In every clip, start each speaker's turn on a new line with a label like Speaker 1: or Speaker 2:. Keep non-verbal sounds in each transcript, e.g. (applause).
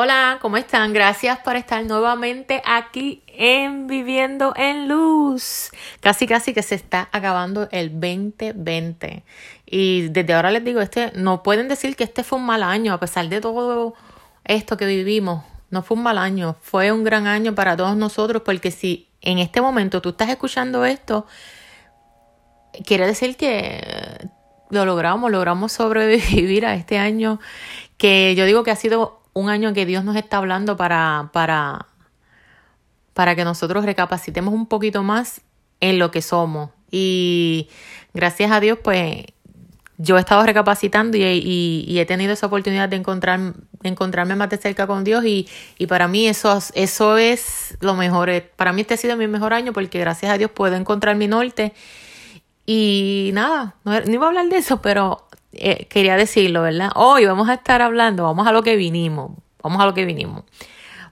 Speaker 1: Hola, ¿cómo están? Gracias por estar nuevamente aquí en Viviendo en Luz. Casi, casi que se está acabando el 2020. Y desde ahora les digo, este, no pueden decir que este fue un mal año, a pesar de todo esto que vivimos. No fue un mal año, fue un gran año para todos nosotros, porque si en este momento tú estás escuchando esto, quiere decir que lo logramos, logramos sobrevivir a este año que yo digo que ha sido un año que Dios nos está hablando para, para, para que nosotros recapacitemos un poquito más en lo que somos. Y gracias a Dios, pues yo he estado recapacitando y, he tenido esa oportunidad de, encontrar, encontrarme más de cerca con Dios y, y, para mí eso, eso es lo mejor. Para mí este ha sido mi mejor año porque gracias a Dios puedo encontrar mi norte. Y nada, no, no iba a hablar de eso, pero eh, quería decirlo, ¿verdad? Hoy vamos a estar hablando, vamos a lo que vinimos, vamos a lo que vinimos.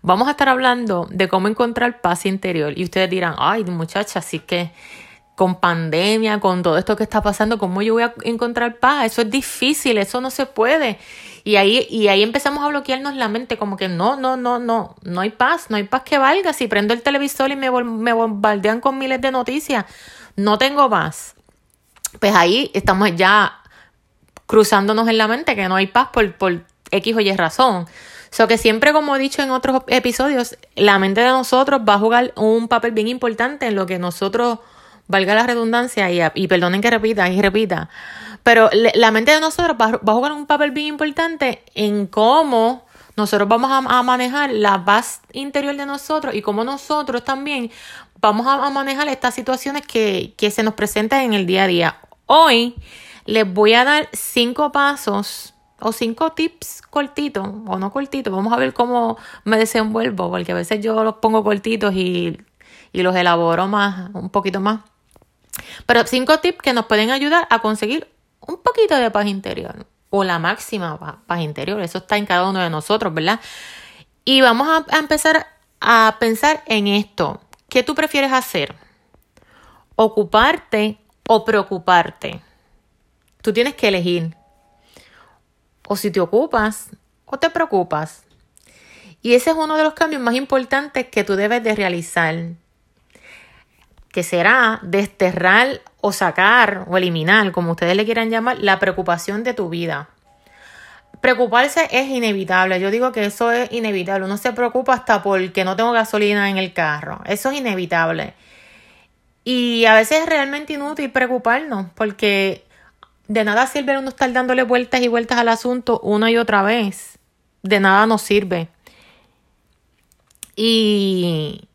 Speaker 1: Vamos a estar hablando de cómo encontrar paz interior. Y ustedes dirán, ay, muchacha, así que con pandemia, con todo esto que está pasando, ¿cómo yo voy a encontrar paz? Eso es difícil, eso no se puede. Y ahí, y ahí empezamos a bloquearnos la mente, como que no, no, no, no, no hay paz, no hay paz que valga. Si prendo el televisor y me, me bombardean con miles de noticias, no tengo paz. Pues ahí estamos ya cruzándonos en la mente que no hay paz por, por X o Y razón. So que siempre, como he dicho en otros episodios, la mente de nosotros va a jugar un papel bien importante en lo que nosotros, valga la redundancia, y, y perdonen que repita y repita, pero la mente de nosotros va, a jugar un papel bien importante en cómo nosotros vamos a, manejar la paz interior de nosotros y cómo nosotros también vamos a, a manejar estas situaciones que, que se nos presentan en el día a día. Hoy les voy a dar cinco pasos o cinco tips cortitos o no cortitos. Vamos a ver cómo me desenvuelvo, porque a veces yo los pongo cortitos y, y los elaboro más, un poquito más. Pero cinco tips que nos pueden ayudar a conseguir un poquito de paz interior o la máxima paz interior. Eso está en cada uno de nosotros, ¿verdad? Y vamos a, a empezar a pensar en esto. ¿Qué tú prefieres hacer? ¿Ocuparte o preocuparte? Tú tienes que elegir. O si te ocupas o te preocupas. Y ese es uno de los cambios más importantes que tú debes de realizar. Que será desterrar o sacar o eliminar, como ustedes le quieran llamar, la preocupación de tu vida. Preocuparse es inevitable. Yo digo que eso es inevitable. Uno se preocupa hasta porque no tengo gasolina en el carro. Eso es inevitable. Y a veces es realmente inútil preocuparnos porque de nada sirve uno estar dándole vueltas y vueltas al asunto una y otra vez. De nada nos sirve. Y,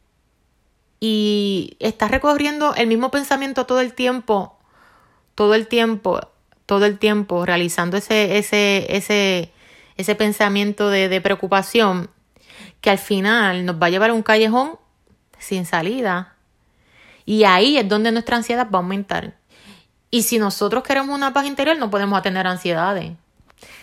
Speaker 1: y estás recorriendo el mismo pensamiento todo el tiempo, todo el tiempo, todo el tiempo, realizando ese, ese, ese, ese pensamiento de, de preocupación que al final nos va a llevar a un callejón sin salida. Y ahí es donde nuestra ansiedad va a aumentar. Y si nosotros queremos una paz interior, no podemos tener ansiedades.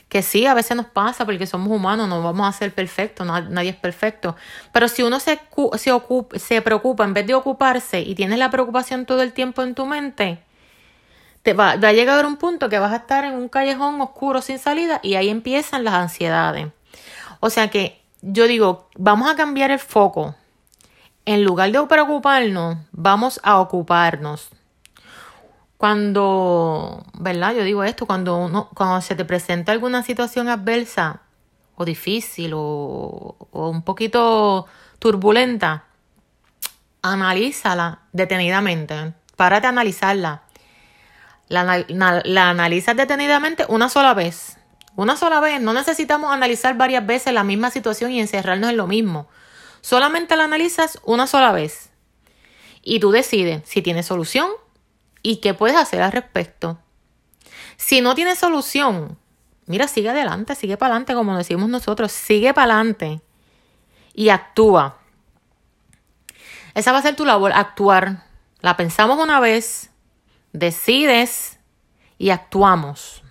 Speaker 1: Que sí, a veces nos pasa porque somos humanos, no vamos a ser perfectos, nadie es perfecto. Pero si uno se, se, ocupa, se preocupa en vez de ocuparse y tienes la preocupación todo el tiempo en tu mente, te va, va a llegar un punto que vas a estar en un callejón oscuro sin salida y ahí empiezan las ansiedades. O sea que yo digo, vamos a cambiar el foco. En lugar de preocuparnos, vamos a ocuparnos. Cuando, ¿verdad? Yo digo esto, cuando, uno, cuando se te presenta alguna situación adversa o difícil o, un poquito turbulenta, analízala detenidamente. Párate a analizarla. La, la, analizas detenidamente una sola vez. Una sola vez. No necesitamos analizar varias veces la misma situación y encerrarnos en lo mismo. Solamente la analizas una sola vez. Y tú decides si tiene solución y qué puedes hacer al respecto. Si no tienes solución, mira, sigue adelante, sigue para adelante, como decimos nosotros, sigue para adelante y actúa. Esa va a ser tu labor, actuar. La pensamos una vez, decides y actuamos.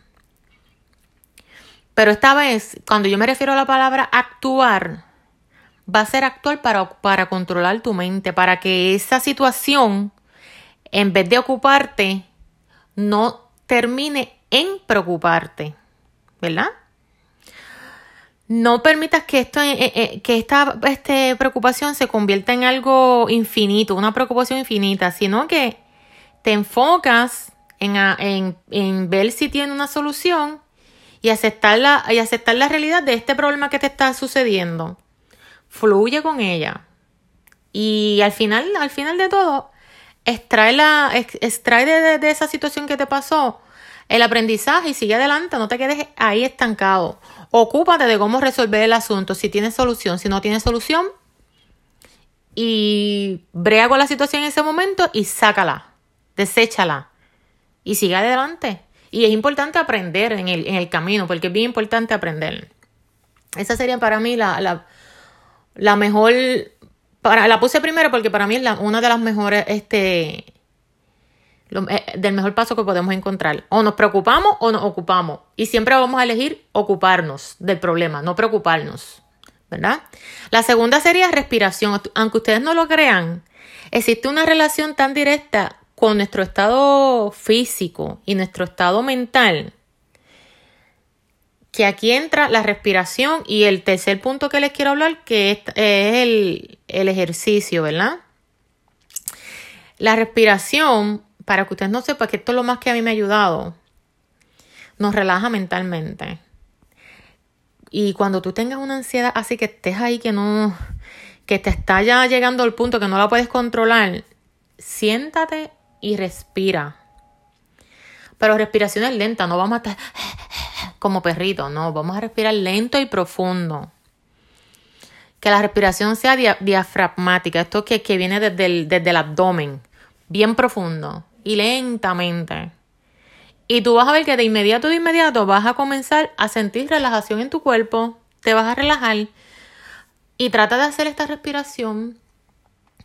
Speaker 1: Pero esta vez, cuando yo me refiero a la palabra actuar, va a ser actuar para, para controlar tu mente, para que esa situación en vez de ocuparte, no termine en preocuparte, ¿verdad? no permitas que, esto, eh, eh, que esta este, preocupación se convierta en algo infinito, una preocupación infinita, sino que te enfocas en, en, en ver si tiene una solución y aceptar, y aceptar la realidad de este problema que te está sucediendo. Fluye con ella. Y al final, al final de todo, extrae, la, extrae de, de esa situación que te pasó el aprendizaje y sigue adelante, no te quedes ahí estancado. Ocúpate de cómo resolver el asunto, si tiene solución, si no tiene solución, y brea con la situación en ese momento y sácala, deséchala y sigue adelante. Y es importante aprender en el, en el camino, porque es bien importante aprender. Esa sería para mí la, la, la mejor, para, la puse primero porque para mí es una de las mejores este, eh, del mejor paso que podemos encontrar. O nos preocupamos o nos ocupamos. Y siempre vamos a elegir ocuparnos del problema, no preocuparnos. ¿Verdad? La segunda sería respiración. Aunque ustedes no lo crean, existe una relación tan directa con nuestro estado físico y nuestro estado mental que aquí entra la respiración y el tercer punto que les quiero hablar que es, el, el ejercicio, ¿verdad? La respiración para que ustedes no sepan que esto es lo más que a mí me ha ayudado, nos relaja mentalmente. Y cuando tú tengas una ansiedad así que estés ahí que no, que te está ya llegando al punto que no la puedes controlar, siéntate y respira. Pero respiraciones lentas, no vamos a estar como perrito, no, vamos a respirar lento y profundo. Que la respiración sea diafragmática, esto que, que viene desde desde el abdomen, bien profundo y lentamente. Y tú vas a ver que de inmediato, de inmediato vas a comenzar a sentir relajación en tu cuerpo, te vas a relajar y trata de hacer esta respiración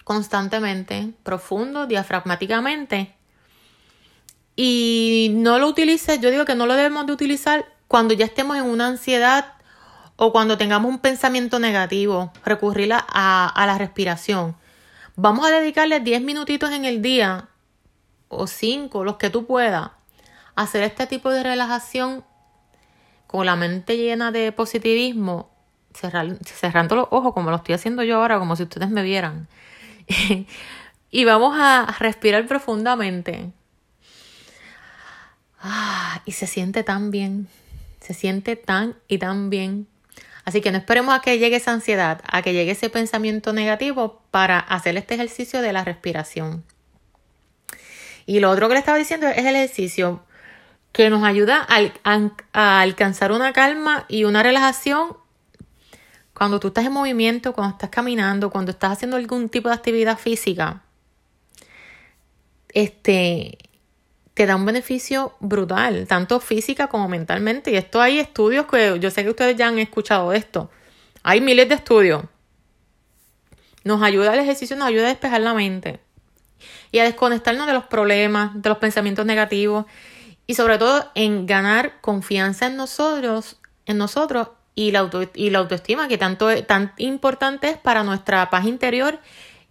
Speaker 1: constantemente, profundo, diafragmáticamente. Y no lo utilices, yo digo que no lo debemos de utilizar cuando ya estemos en una ansiedad o cuando tengamos un pensamiento negativo, recurrir a, a la respiración. Vamos a dedicarle 10 minutitos en el día o cinco, los que tú puedas, hacer este tipo de relajación con la mente llena de positivismo, cerrando los ojos como lo estoy haciendo yo ahora, como si ustedes me vieran. (laughs) y vamos a respirar profundamente. Ah, y se siente tan bien, se siente tan y tan bien. Así que no esperemos a que llegue esa ansiedad, a que llegue ese pensamiento negativo para hacer este ejercicio de la respiración. Y lo otro que le estaba diciendo es el ejercicio que nos ayuda a, alcanzar una calma y una relajación cuando tú estás en movimiento, cuando estás caminando, cuando estás haciendo algún tipo de actividad física. Este te da un beneficio brutal, tanto física como mentalmente. Y esto hay estudios que yo sé que ustedes ya han escuchado esto. Hay miles de estudios. Nos ayuda el ejercicio, nos ayuda a despejar la mente y a desconectarnos de los problemas, de los pensamientos negativos y sobre todo en ganar confianza en nosotros, en nosotros y la, y la autoestima que tanto tan importante es para nuestra paz interior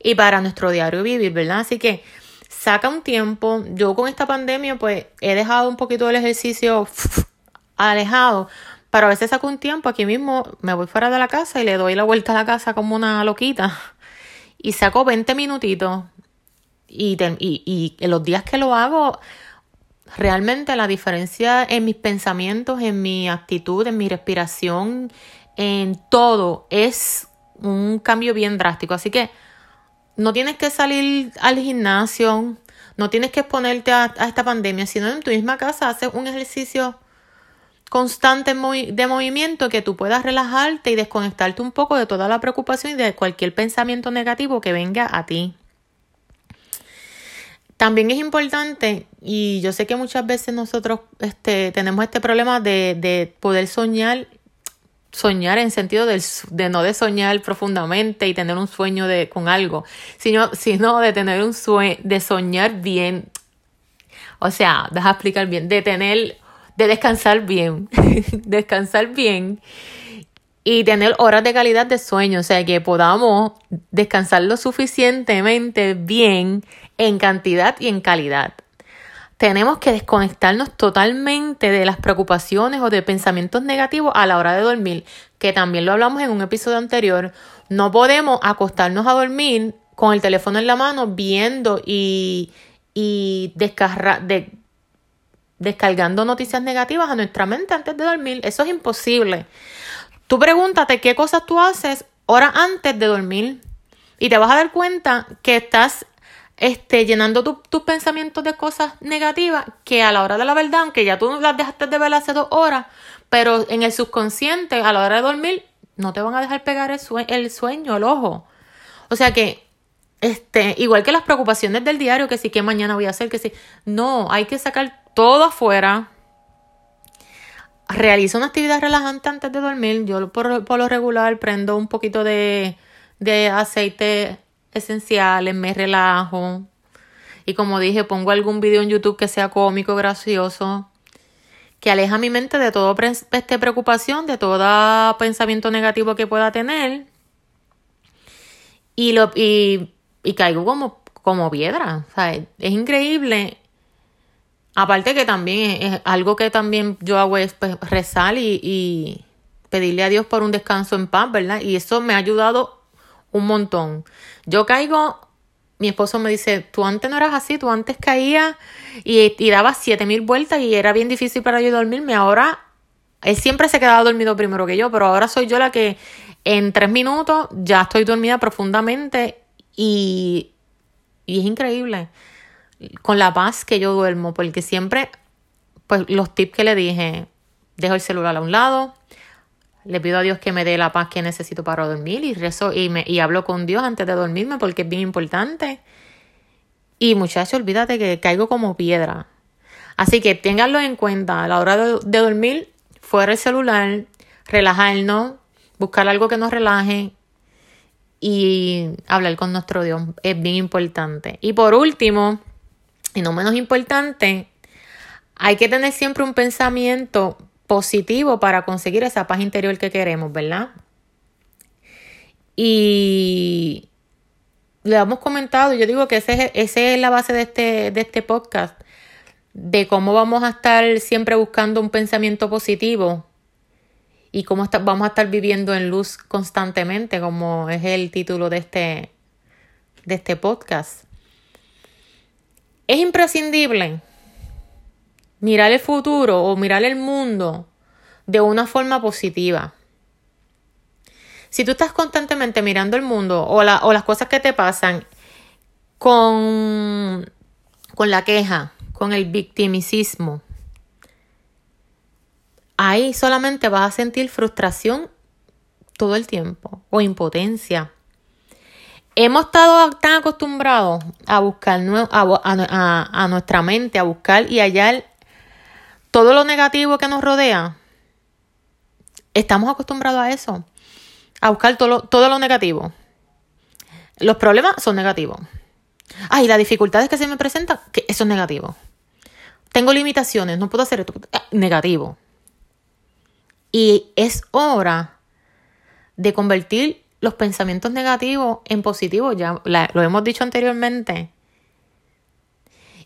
Speaker 1: y para nuestro diario vivir, ¿verdad? Así que saca un tiempo. Yo con esta pandemia pues he dejado un poquito del ejercicio alejado, pero a veces saco un tiempo aquí mismo, me voy fuera de la casa y le doy la vuelta a la casa como una loquita y saco 20 minutitos y, y, y los días que lo hago, realmente la diferencia en mis pensamientos, en mi actitud, en mi respiración, en todo, es un cambio bien drástico. Así que no tienes que salir al gimnasio, no tienes que exponerte a, esta pandemia, sino en tu misma casa haces un ejercicio constante de movimiento que tú puedas relajarte y desconectarte un poco de toda la preocupación y de cualquier pensamiento negativo que venga a ti. También es importante, y yo sé que muchas veces nosotros este, tenemos este problema de, de poder soñar, soñar en sentido de, no de soñar profundamente y tener un sueño de, con algo, sino, sino de tener un sueño, de soñar bien. O sea, deja explicar bien, de tener, de descansar bien, (laughs) descansar bien y tener horas de calidad de sueño, o sea, que podamos descansar lo suficientemente bien en cantidad y en calidad. Tenemos que desconectarnos totalmente de las preocupaciones o de pensamientos negativos a la hora de dormir. que también lo hablamos en un episodio anterior, no podemos acostarnos a dormir con el teléfono en la mano viendo y, y de, descargando noticias negativas a nuestra mente antes de dormir. Eso es imposible. Tú pregúntate qué cosas tú haces horas antes de dormir y te vas a dar cuenta que estás este, llenando tus pensamientos de cosas negativas que a la hora de la verdad, aunque ya tú las dejaste de ver hace dos horas, pero en el subconsciente, a la hora de dormir, no te van a dejar pegar el, sueño, el ojo. O sea que, este, igual que las preocupaciones del diario, que sí, que mañana voy a hacer, que sí, no, hay que sacar todo afuera. Realiza una actividad relajante antes de dormir. Yo por, por lo regular prendo un poquito de, de aceite esenciales, me relajo. Y como dije, pongo algún video en YouTube que sea cómico, gracioso, que aleja mi mente de toda este preocupación, de todo pensamiento negativo que pueda tener. Y, lo, y, y caigo como, como piedra. es increíble. Aparte que también es, algo que también yo hago es pues, rezar y, y pedirle a Dios por un descanso en paz, ¿verdad? Y eso me ha ayudado un montón. Yo caigo, mi esposo me dice, tú antes no eras así, tú antes caías y, y dabas siete mil vueltas y era bien difícil para yo dormirme. Ahora, él siempre se quedaba dormido primero que yo, pero ahora soy yo la que en tres minutos ya estoy dormida profundamente y, y es increíble con la paz que yo duermo, porque siempre, pues los tips que le dije, dejo el celular a un lado, le pido a Dios que me dé la paz que necesito para dormir y rezo y, me, y hablo con Dios antes de dormirme porque es bien importante. Y muchachos, olvídate que caigo como piedra. Así que ténganlo en cuenta a la hora de, de dormir, fuera el celular, relajarnos, buscar algo que nos relaje y hablar con nuestro Dios. Es bien importante. Y por último, y no menos importante, hay que tener siempre un pensamiento positivo para conseguir esa paz interior que queremos, ¿verdad? Y le hemos comentado, yo digo que ese, esa es la base de este, de este podcast, de cómo vamos a estar siempre buscando un pensamiento positivo y cómo vamos a estar viviendo en luz constantemente, como es el título de este, de este podcast. Es imprescindible mirar el futuro o mirar el mundo de una forma positiva. Si tú estás constantemente mirando el mundo o, o las cosas que te pasan con, la queja, con el victimicismo, ahí solamente vas a sentir frustración todo el tiempo o impotencia. Hemos estado tan acostumbrados a buscar a, nuestra mente, a buscar y hallar todo lo negativo que nos rodea, estamos acostumbrados a eso, a buscar todo lo, negativo. Los problemas son negativos. Ay, las dificultades que se me presentan, que eso es negativo. Tengo limitaciones, no puedo hacer esto. Ah, negativo. Y es hora de convertir los pensamientos negativos en positivos. Ya lo hemos dicho anteriormente.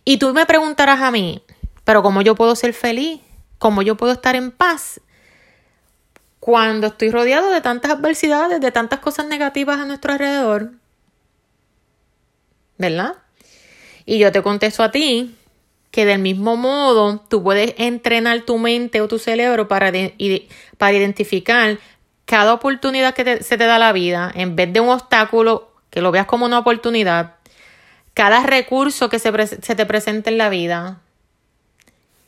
Speaker 1: Y tú me preguntarás a mí, pero ¿cómo yo puedo ser feliz? ¿Cómo yo puedo estar en paz? Cuando estoy rodeado de tantas adversidades, de tantas cosas negativas a nuestro alrededor. ¿Verdad? Y yo te contesto a ti que del mismo modo tú puedes entrenar tu mente o tu cerebro para, para identificar cada oportunidad que se te da la vida, en vez de un obstáculo, que lo veas como una oportunidad, cada recurso que se, se te presente en la vida,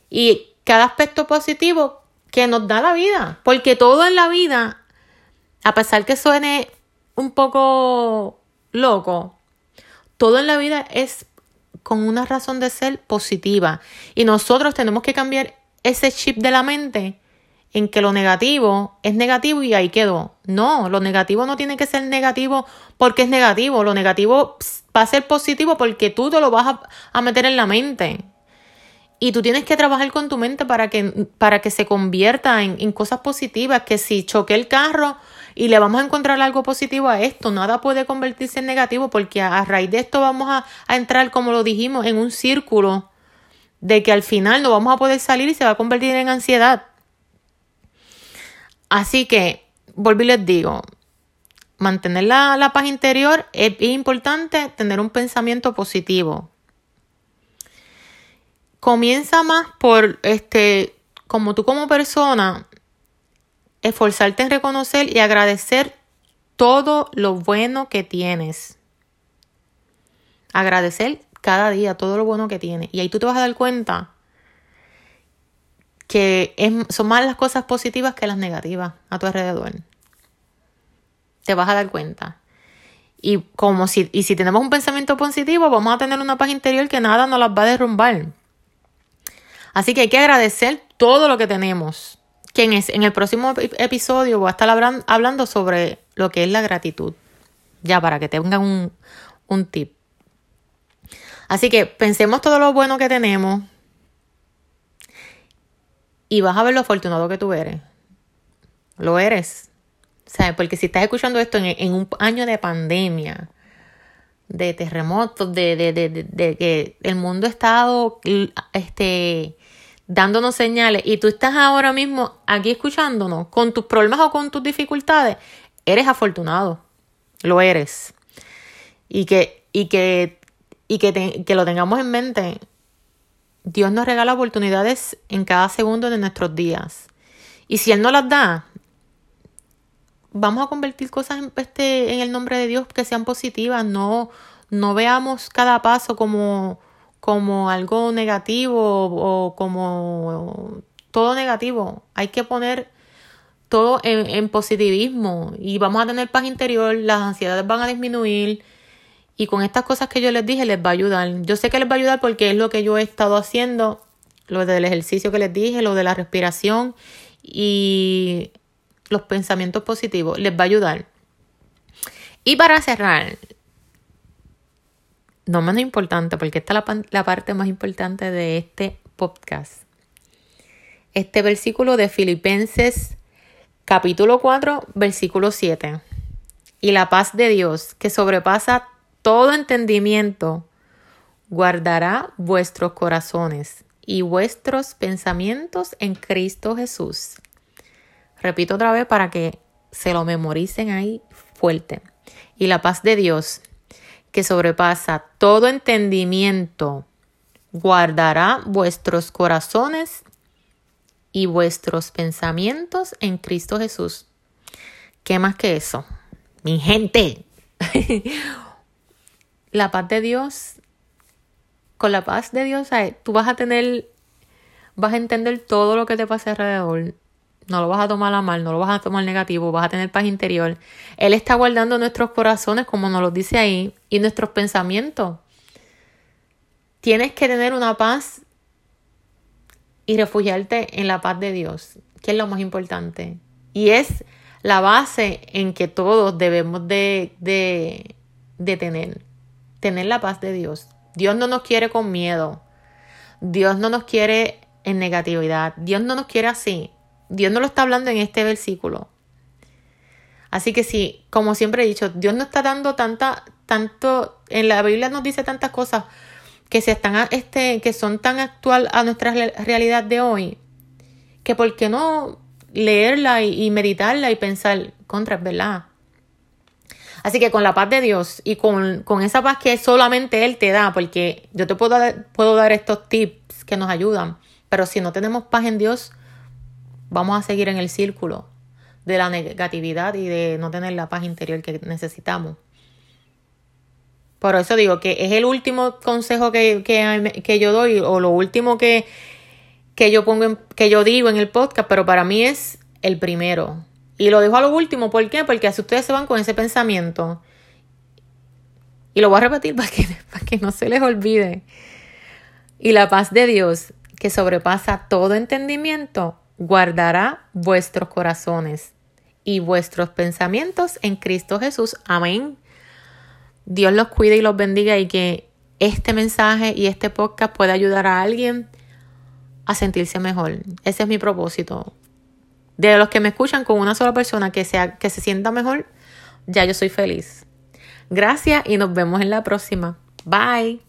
Speaker 1: y cada aspecto positivo que nos da la vida. Porque todo en la vida, a pesar que suene un poco loco, todo en la vida es con una razón de ser positiva. Y nosotros tenemos que cambiar ese chip de la mente en que lo negativo es negativo y ahí quedó. No, lo negativo no tiene que ser negativo porque es negativo. Lo negativo va a ser positivo porque tú te lo vas a, a meter en la mente. Y tú tienes que trabajar con tu mente para que, para que se convierta en, cosas positivas, que si choque el carro y le vamos a encontrar algo positivo a esto, nada puede convertirse en negativo porque a, raíz de esto vamos a, a, entrar, como lo dijimos, en un círculo de que al final no vamos a poder salir y se va a convertir en ansiedad. Así que volví y les digo, mantener la, la paz interior es importante tener un pensamiento positivo. Comienza más por este, como tú como persona, esforzarte en reconocer y agradecer todo lo bueno que tienes. Agradecer cada día todo lo bueno que tienes. Y ahí tú te vas a dar cuenta que son más las cosas positivas que las negativas a tu alrededor. Te vas a dar cuenta. Y como si, y si tenemos un pensamiento positivo, vamos a tener una paz interior que nada nos las va a derrumbar. Así que hay que agradecer todo lo que tenemos. Que en, en el próximo episodio voy a estar hablando sobre lo que es la gratitud. Ya, para que tengan un, un tip. Así que pensemos todo lo bueno que tenemos, y vas a ver lo afortunado que tú eres. Lo eres. ¿Sabes? Porque si estás escuchando esto en, un año de pandemia, de terremotos, de, de, de, de, que el mundo ha estado este, dándonos señales y tú estás ahora mismo aquí escuchándonos con tus problemas o con tus dificultades, eres afortunado. Lo eres. Y que, y que, y que, que lo tengamos en mente Dios nos regala oportunidades en cada segundo de nuestros días. Y si Él no las da, vamos a convertir cosas en, este, en el nombre de Dios que sean positivas. No, no veamos cada paso como, como algo negativo o como todo negativo. Hay que poner todo en, positivismo y vamos a tener paz interior, las ansiedades van a disminuir y con estas cosas que yo les dije les va a ayudar. Yo sé que les va a ayudar porque es lo que yo he estado haciendo, lo del ejercicio que les dije, lo de la respiración y los pensamientos positivos. Les va a ayudar. Y para cerrar, no menos importante, porque esta es la, la parte más importante de este podcast. Este versículo de Filipenses capítulo 4, versículo 7. Y la paz de Dios, que sobrepasa todo entendimiento, guardará vuestros corazones y vuestros pensamientos en Cristo Jesús. Repito otra vez para que se lo memoricen ahí fuerte. Y la paz de Dios, que sobrepasa todo entendimiento, guardará vuestros corazones y vuestros pensamientos en Cristo Jesús. ¿Qué más que eso? Mi gente. (laughs) la paz de Dios, con la paz de Dios, tú vas a tener, vas a entender todo lo que te pasa alrededor. No lo vas a tomar a mal, no lo vas a tomar negativo, vas a tener paz interior. Él está guardando nuestros corazones, como nos lo dice ahí, y nuestros pensamientos. Tienes que tener una paz y refugiarte en la paz de Dios, que es lo más importante. Y es la base en que todos debemos de, de, de tener tener la paz de Dios. Dios no nos quiere con miedo. Dios no nos quiere en negatividad. Dios no nos quiere así. Dios no lo está hablando en este versículo. Así que sí, como siempre he dicho, Dios no está dando tanta, tanto, en la Biblia nos dice tantas cosas que se están, este, que son tan actual a nuestra realidad de hoy, que por qué no leerla y, meditarla y pensar, contra, verdad. Así que con la paz de Dios y con, esa paz que solamente Él te da, porque yo te puedo puedo dar estos tips que nos ayudan, pero si no tenemos paz en Dios, vamos a seguir en el círculo de la negatividad y de no tener la paz interior que necesitamos. Por eso digo que es el último consejo que, que, yo doy o lo último que, que yo pongo que yo digo en el podcast, pero para mí es el primero. Y lo dejo a lo último, ¿por qué? Porque así ustedes se van con ese pensamiento. Y lo voy a repetir para que, (laughs) para que no se les olvide. Y la paz de Dios, que sobrepasa todo entendimiento, guardará vuestros corazones y vuestros pensamientos en Cristo Jesús. Amén. Dios los cuide y los bendiga y que este mensaje y este podcast pueda ayudar a alguien a sentirse mejor. Ese es mi propósito de los que me escuchan con una sola persona que, sea, que se sienta mejor, ya yo soy feliz. Gracias y nos vemos en la próxima. Bye.